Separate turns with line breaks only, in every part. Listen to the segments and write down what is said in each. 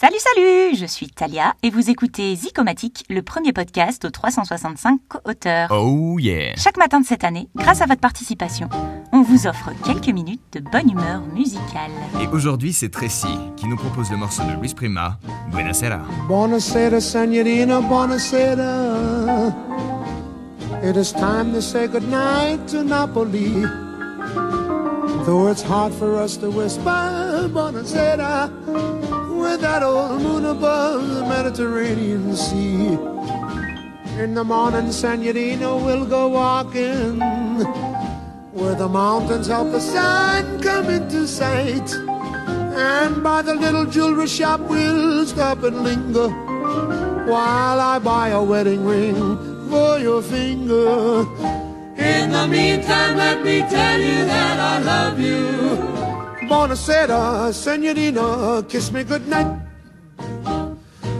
Salut, salut Je suis Talia et vous écoutez Zicomatique, le premier podcast aux 365 co-auteurs.
Oh yeah
Chaque matin de cette année, grâce à votre participation, on vous offre quelques minutes de bonne humeur musicale.
Et aujourd'hui, c'est Tracy qui nous propose le morceau de Luis Prima, Buenasera.
Buonasera, signorina, buonasera. It is time to say goodnight to Napoli. Though it's hard for us to whisper, buonasera, with that old moon above the Mediterranean Sea. In the morning, signorina, we'll go walking where the mountains help the sun come into sight. And by the little jewelry shop we'll stop and linger While I buy a wedding ring for your finger In the meantime let me tell you Buonasera, senorina, kiss me goodnight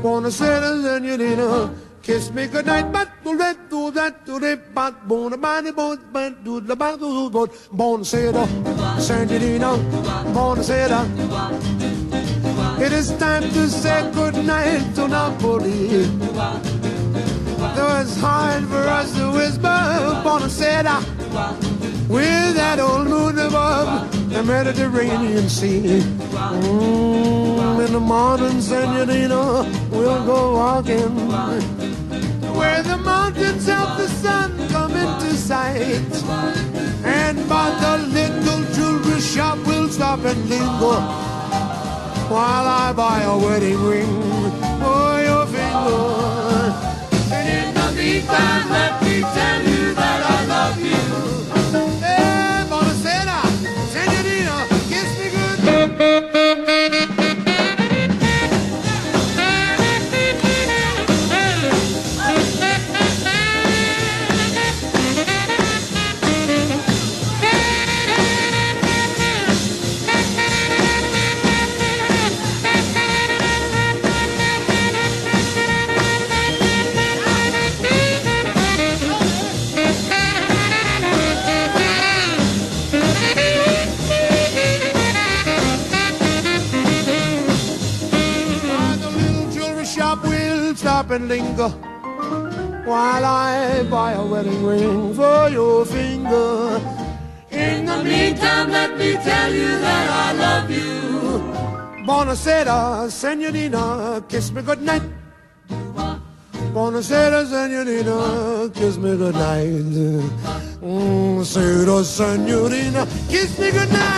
Buonasera, senorina, kiss me goodnight. But do that, do that, do that, but Buonasera, but do the do but Buonasera, senorina, buonasera It is time to say goodnight to Napoli Though it's hard for us to whisper Buonasera With that old moon Mediterranean Sea. Mm, In the morning, senorina, we'll go walking. Where the mountains help the sun come into sight. And by the little jewelry shop we'll stop and linger while I buy a wedding ring for your finger. And in the meantime, shop, we'll stop and linger while I buy a wedding ring for your finger. In the meantime, let me tell you that I love you. Buonasera, senorina, kiss me goodnight. Buonasera, senorina, kiss me goodnight. Mm, senorina, kiss me goodnight.